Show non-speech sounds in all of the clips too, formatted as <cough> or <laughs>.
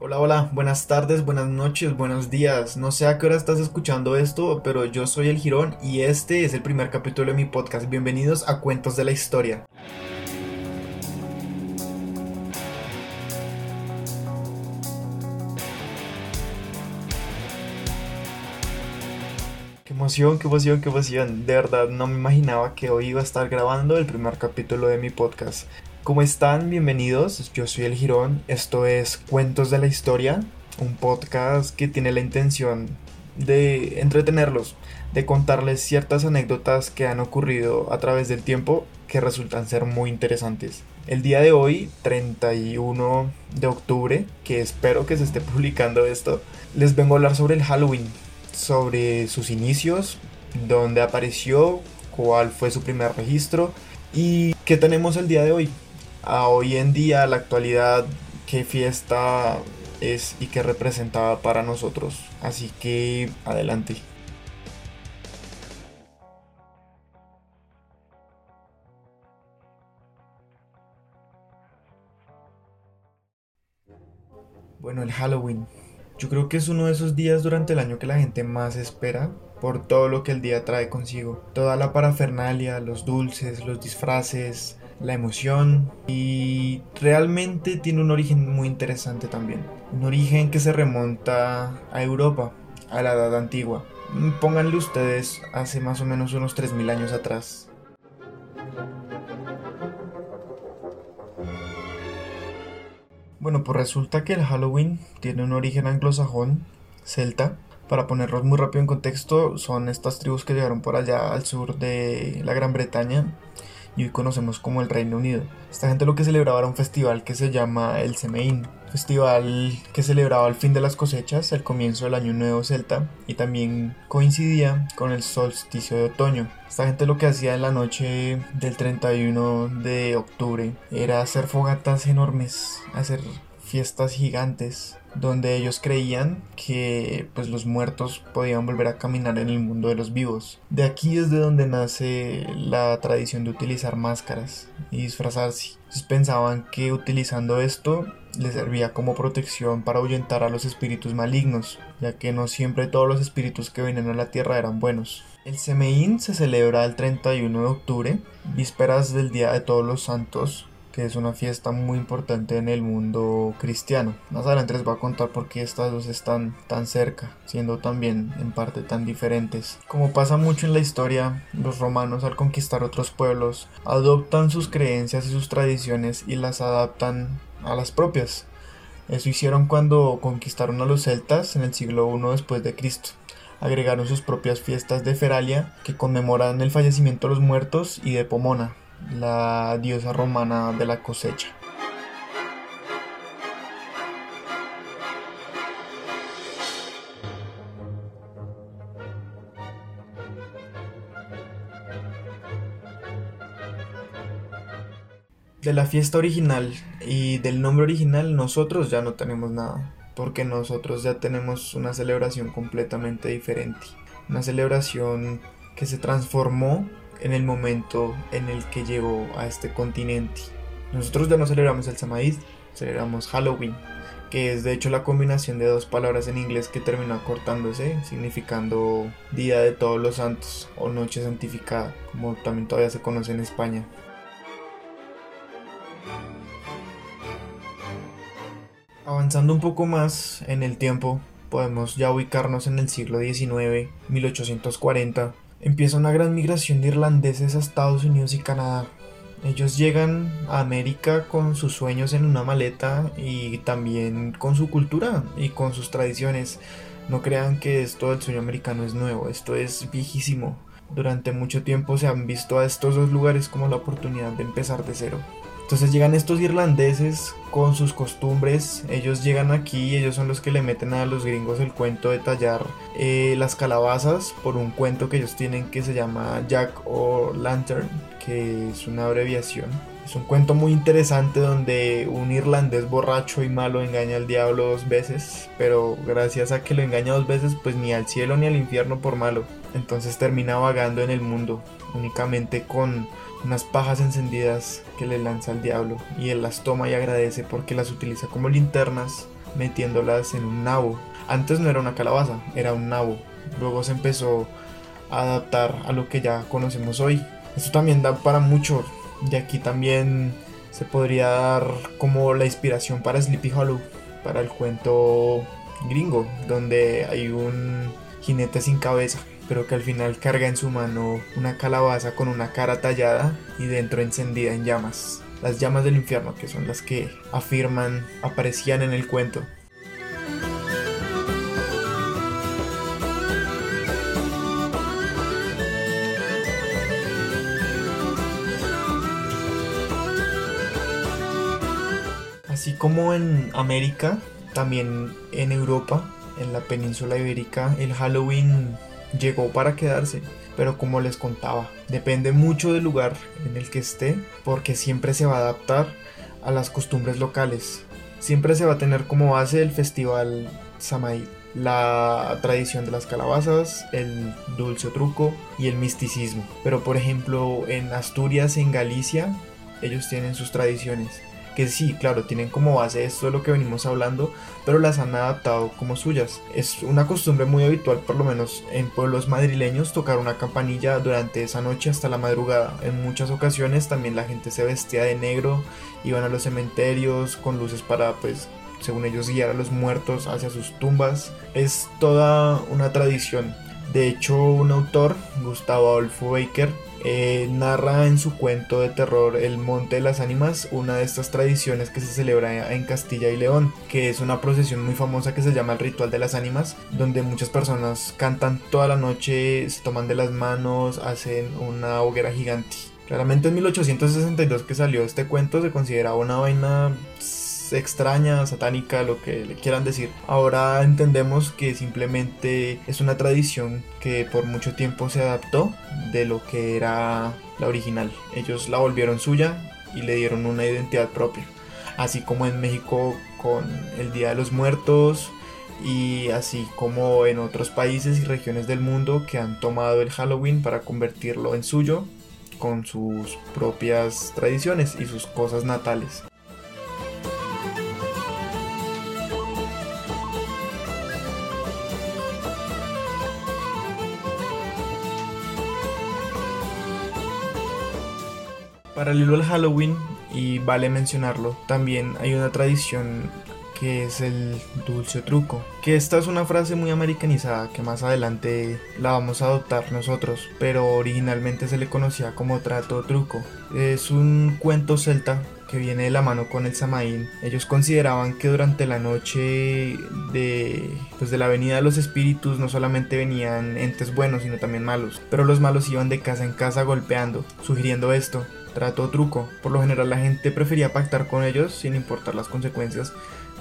Hola, hola, buenas tardes, buenas noches, buenos días. No sé a qué hora estás escuchando esto, pero yo soy El Girón y este es el primer capítulo de mi podcast. Bienvenidos a Cuentos de la Historia. Qué emoción, qué emoción, qué emoción. De verdad, no me imaginaba que hoy iba a estar grabando el primer capítulo de mi podcast. ¿Cómo están? Bienvenidos. Yo soy El Girón. Esto es Cuentos de la Historia, un podcast que tiene la intención de entretenerlos, de contarles ciertas anécdotas que han ocurrido a través del tiempo que resultan ser muy interesantes. El día de hoy, 31 de octubre, que espero que se esté publicando esto, les vengo a hablar sobre el Halloween, sobre sus inicios, dónde apareció, cuál fue su primer registro y qué tenemos el día de hoy. A hoy en día, a la actualidad, qué fiesta es y qué representaba para nosotros. Así que adelante. Bueno, el Halloween. Yo creo que es uno de esos días durante el año que la gente más espera por todo lo que el día trae consigo. Toda la parafernalia, los dulces, los disfraces, la emoción y realmente tiene un origen muy interesante también. Un origen que se remonta a Europa, a la edad antigua. Pónganle ustedes hace más o menos unos 3.000 años atrás. Bueno, pues resulta que el Halloween tiene un origen anglosajón, celta. Para ponerlos muy rápido en contexto, son estas tribus que llegaron por allá al sur de la Gran Bretaña y hoy conocemos como el Reino Unido. Esta gente lo que celebraba era un festival que se llama el Semein, festival que celebraba el fin de las cosechas, el comienzo del año nuevo celta y también coincidía con el solsticio de otoño. Esta gente lo que hacía en la noche del 31 de octubre era hacer fogatas enormes, hacer fiestas gigantes donde ellos creían que pues los muertos podían volver a caminar en el mundo de los vivos. De aquí es de donde nace la tradición de utilizar máscaras y disfrazarse. Ellos pensaban que utilizando esto les servía como protección para ahuyentar a los espíritus malignos, ya que no siempre todos los espíritus que vienen a la tierra eran buenos. El Semeín se celebra el 31 de octubre, vísperas del Día de Todos los Santos, que es una fiesta muy importante en el mundo cristiano. Más adelante les voy a contar por qué estas dos están tan cerca, siendo también en parte tan diferentes. Como pasa mucho en la historia, los romanos al conquistar otros pueblos adoptan sus creencias y sus tradiciones y las adaptan a las propias. Eso hicieron cuando conquistaron a los celtas en el siglo I después de Cristo agregaron sus propias fiestas de Feralia que conmemoran el fallecimiento de los muertos y de Pomona, la diosa romana de la cosecha. De la fiesta original y del nombre original nosotros ya no tenemos nada, porque nosotros ya tenemos una celebración completamente diferente, una celebración que se transformó en el momento en el que llegó a este continente. Nosotros ya no celebramos el Samaíd, celebramos Halloween, que es de hecho la combinación de dos palabras en inglés que terminó acortándose, significando Día de Todos los Santos o Noche Santificada, como también todavía se conoce en España. Avanzando un poco más en el tiempo, podemos ya ubicarnos en el siglo XIX, 1840, empieza una gran migración de irlandeses a Estados Unidos y Canadá. Ellos llegan a América con sus sueños en una maleta y también con su cultura y con sus tradiciones. No crean que esto del sueño americano es nuevo, esto es viejísimo. Durante mucho tiempo se han visto a estos dos lugares como la oportunidad de empezar de cero. Entonces llegan estos irlandeses con sus costumbres, ellos llegan aquí, ellos son los que le meten a los gringos el cuento de tallar eh, las calabazas por un cuento que ellos tienen que se llama Jack o Lantern, que es una abreviación. Es un cuento muy interesante donde un irlandés borracho y malo engaña al diablo dos veces, pero gracias a que lo engaña dos veces, pues ni al cielo ni al infierno por malo. Entonces termina vagando en el mundo, únicamente con unas pajas encendidas que le lanza el diablo y él las toma y agradece porque las utiliza como linternas metiéndolas en un nabo. Antes no era una calabaza, era un nabo. Luego se empezó a adaptar a lo que ya conocemos hoy. Esto también da para mucho. Y aquí también se podría dar como la inspiración para Sleepy Hollow, para el cuento gringo, donde hay un jinete sin cabeza, pero que al final carga en su mano una calabaza con una cara tallada y dentro encendida en llamas. Las llamas del infierno, que son las que afirman aparecían en el cuento. Así como en América, también en Europa, en la península ibérica, el Halloween llegó para quedarse. Pero como les contaba, depende mucho del lugar en el que esté, porque siempre se va a adaptar a las costumbres locales. Siempre se va a tener como base el festival Samaí, la tradición de las calabazas, el dulce truco y el misticismo. Pero por ejemplo en Asturias, en Galicia, ellos tienen sus tradiciones que sí, claro, tienen como base esto de lo que venimos hablando, pero las han adaptado como suyas. Es una costumbre muy habitual, por lo menos en pueblos madrileños, tocar una campanilla durante esa noche hasta la madrugada. En muchas ocasiones también la gente se vestía de negro, iban a los cementerios con luces para, pues, según ellos, guiar a los muertos hacia sus tumbas. Es toda una tradición. De hecho, un autor, Gustavo Adolfo Baker, eh, narra en su cuento de terror El Monte de las Ánimas una de estas tradiciones que se celebra en Castilla y León, que es una procesión muy famosa que se llama el Ritual de las Ánimas, donde muchas personas cantan toda la noche, se toman de las manos, hacen una hoguera gigante. Claramente en 1862 que salió este cuento se consideraba una vaina extraña, satánica, lo que le quieran decir. Ahora entendemos que simplemente es una tradición que por mucho tiempo se adaptó de lo que era la original. Ellos la volvieron suya y le dieron una identidad propia. Así como en México con el Día de los Muertos y así como en otros países y regiones del mundo que han tomado el Halloween para convertirlo en suyo con sus propias tradiciones y sus cosas natales. Paralelo al Halloween, y vale mencionarlo, también hay una tradición que es el dulce truco. Que esta es una frase muy americanizada que más adelante la vamos a adoptar nosotros, pero originalmente se le conocía como trato truco. Es un cuento celta que viene de la mano con el Samaín. Ellos consideraban que durante la noche de, pues de la venida de los espíritus no solamente venían entes buenos, sino también malos. Pero los malos iban de casa en casa golpeando, sugiriendo esto trato truco. Por lo general la gente prefería pactar con ellos sin importar las consecuencias,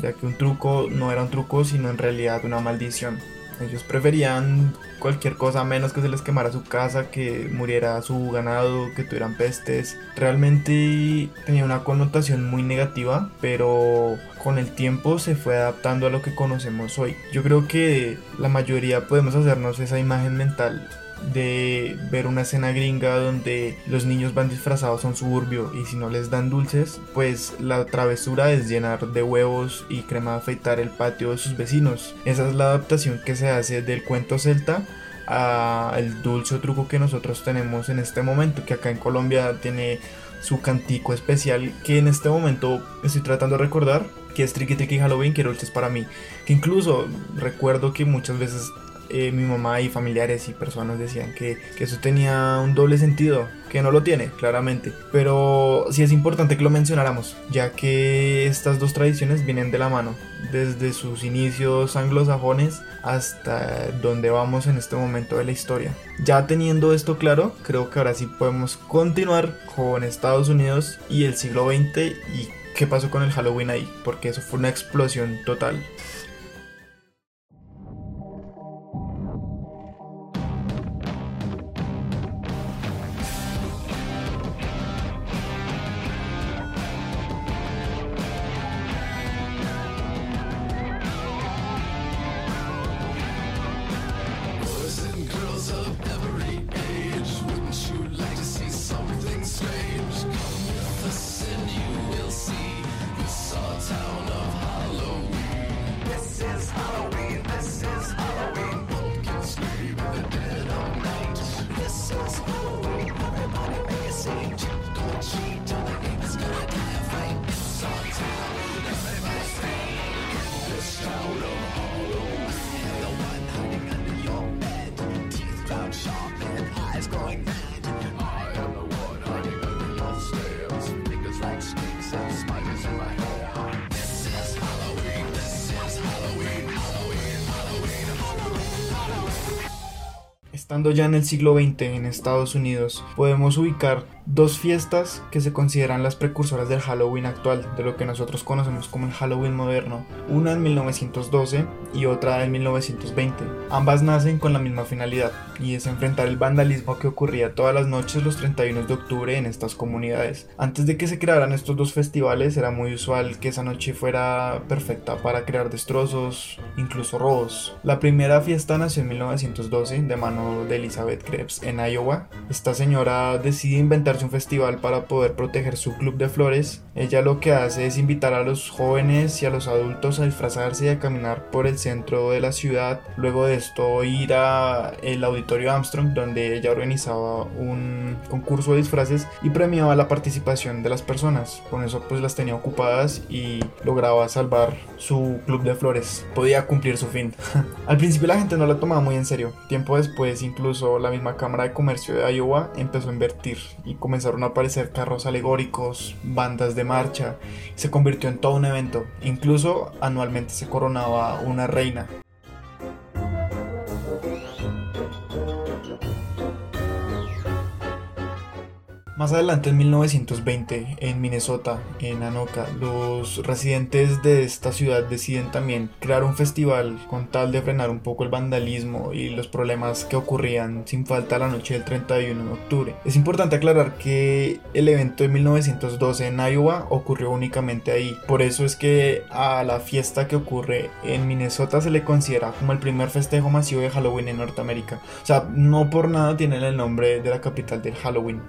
ya que un truco no era un truco, sino en realidad una maldición. Ellos preferían cualquier cosa menos que se les quemara su casa, que muriera su ganado, que tuvieran pestes. Realmente tenía una connotación muy negativa, pero con el tiempo se fue adaptando a lo que conocemos hoy. Yo creo que la mayoría podemos hacernos esa imagen mental de ver una escena gringa donde los niños van disfrazados a un suburbio y si no les dan dulces, pues la travesura es llenar de huevos y crema de afeitar el patio de sus vecinos. Esa es la adaptación que se hace del cuento celta al dulce truco que nosotros tenemos en este momento, que acá en Colombia tiene su cantico especial que en este momento estoy tratando de recordar que es Tricky Tricky Halloween, que dulces para mí. Que incluso recuerdo que muchas veces eh, mi mamá y familiares y personas decían que, eso tenía un doble sentido, que no lo tiene, claramente. Pero sí es importante que lo mencionáramos, ya que estas dos tradiciones vienen de la mano, desde sus inicios anglosajones hasta donde vamos en este momento de la historia. Ya teniendo esto claro, creo que ahora sí podemos continuar con Estados Unidos y el siglo XX y qué pasó con el Halloween ahí, porque eso fue una explosión total. Estando ya en el siglo XX en Estados Unidos, podemos ubicar dos fiestas que se consideran las precursoras del Halloween actual, de lo que nosotros conocemos como el Halloween moderno, una en 1912 y otra en 1920. Ambas nacen con la misma finalidad, y es enfrentar el vandalismo que ocurría todas las noches los 31 de octubre en estas comunidades. Antes de que se crearan estos dos festivales era muy usual que esa noche fuera perfecta para crear destrozos, incluso robos. La primera fiesta nació en 1912 de mano de Elizabeth Krebs en Iowa. Esta señora decide inventar un festival para poder proteger su club de flores. Ella lo que hace es invitar a los jóvenes y a los adultos a disfrazarse y a caminar por el centro de la ciudad. Luego de esto ir a el auditorio Armstrong donde ella organizaba un concurso de disfraces y premiaba la participación de las personas. Con eso pues las tenía ocupadas y lograba salvar su club de flores. Podía cumplir su fin. <laughs> Al principio la gente no la tomaba muy en serio. Tiempo después incluso la misma Cámara de Comercio de Iowa empezó a invertir y comenzaron a aparecer carros alegóricos, bandas de marcha, se convirtió en todo un evento. Incluso anualmente se coronaba una reina. Más adelante, en 1920, en Minnesota, en Anoka, los residentes de esta ciudad deciden también crear un festival con tal de frenar un poco el vandalismo y los problemas que ocurrían sin falta la noche del 31 de octubre. Es importante aclarar que el evento de 1912 en Iowa ocurrió únicamente ahí. Por eso es que a la fiesta que ocurre en Minnesota se le considera como el primer festejo masivo de Halloween en Norteamérica. O sea, no por nada tiene el nombre de la capital del Halloween.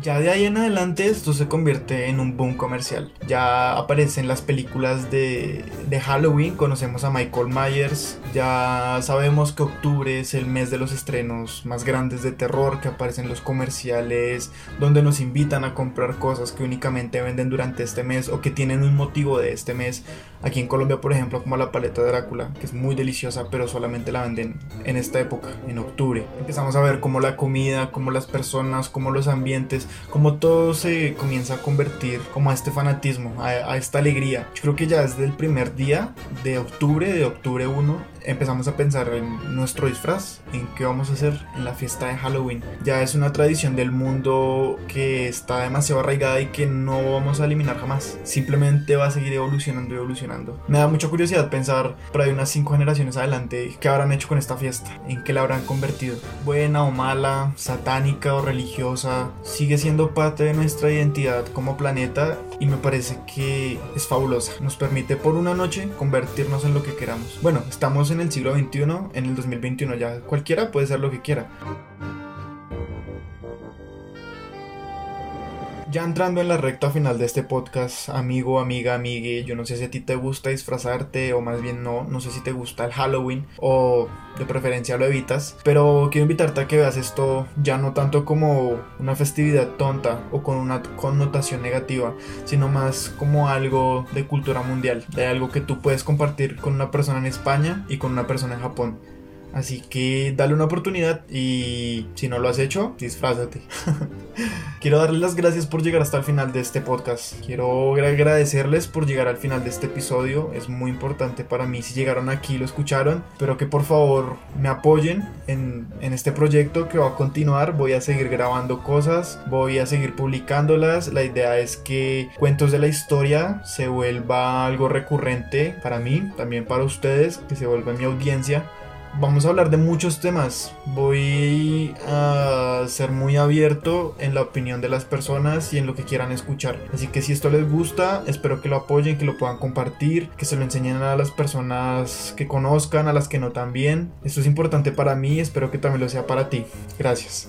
Ya de ahí en adelante esto se convierte en un boom comercial. Ya aparecen las películas de, de, Halloween, conocemos a Michael Myers, ya sabemos que octubre es el mes de los estrenos más grandes de terror, que aparecen los comerciales donde nos invitan a comprar cosas que únicamente venden durante este mes o que tienen un motivo de este mes. Aquí en Colombia, por ejemplo, como la paleta de Drácula, que es muy deliciosa, pero solamente la venden en esta época, en octubre. Empezamos a ver cómo la comida, cómo las personas, cómo los ambientes, cómo todo se comienza a convertir como a este fanatismo, a, esta alegría. Yo creo que ya desde el primer día de octubre, de octubre 1, empezamos a pensar en nuestro disfraz, en qué vamos a hacer en la fiesta de Halloween. Ya es una tradición del mundo que está demasiado arraigada y que no vamos a eliminar jamás. Simplemente va a seguir evolucionando y evolucionando. Me da mucha curiosidad pensar por ahí unas 5 generaciones adelante qué habrán hecho con esta fiesta, en qué la habrán convertido. Buena o mala, satánica o religiosa, sigue siendo parte de nuestra identidad como planeta y me parece que es fabulosa. Nos permite por una noche convertirnos en lo que queramos. Bueno, estamos en en el siglo XXI, en el 2021 ya cualquiera puede ser lo que quiera. Ya entrando en la recta final de este podcast, amigo, amiga, amigue, yo no sé si a ti te gusta disfrazarte o más bien no, no sé si te gusta el Halloween o de preferencia lo evitas, pero quiero invitarte a que veas esto ya no tanto como una festividad tonta o con una connotación negativa, sino más como algo de cultura mundial, de algo que tú puedes compartir con una persona en España y con una persona en Japón. Así que dale una oportunidad y si no lo has hecho, disfrázate. <laughs> Quiero darles las gracias por llegar hasta el final de este podcast. Quiero agradecerles por llegar al final de este episodio. Es muy importante para mí si llegaron aquí lo escucharon. Pero que por favor me apoyen en, en este proyecto que va a continuar. Voy a seguir grabando cosas. Voy a seguir publicándolas. La idea es que Cuentos de la Historia se vuelva algo recurrente para mí, también para ustedes, que se vuelva mi audiencia vamos a hablar de muchos temas. Voy a ser muy abierto en la opinión de las personas y en lo que quieran escuchar. Así que si esto les gusta, espero que lo apoyen, que lo puedan compartir, que se lo enseñen a las personas que conozcan, a las que no también. Esto es importante para mí, espero que también lo sea para ti. Gracias.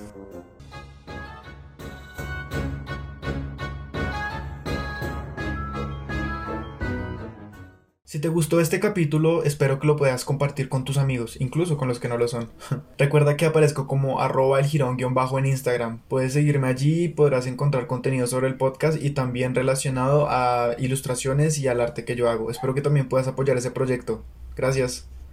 Si te gustó este capítulo, espero que lo puedas compartir con tus amigos, incluso con los que no lo son. <laughs> Recuerda que aparezco como arroba el girón-bajo en Instagram. Puedes seguirme allí y podrás encontrar contenido sobre el podcast y también relacionado a ilustraciones y al arte que yo hago. Espero que también puedas apoyar ese proyecto. Gracias.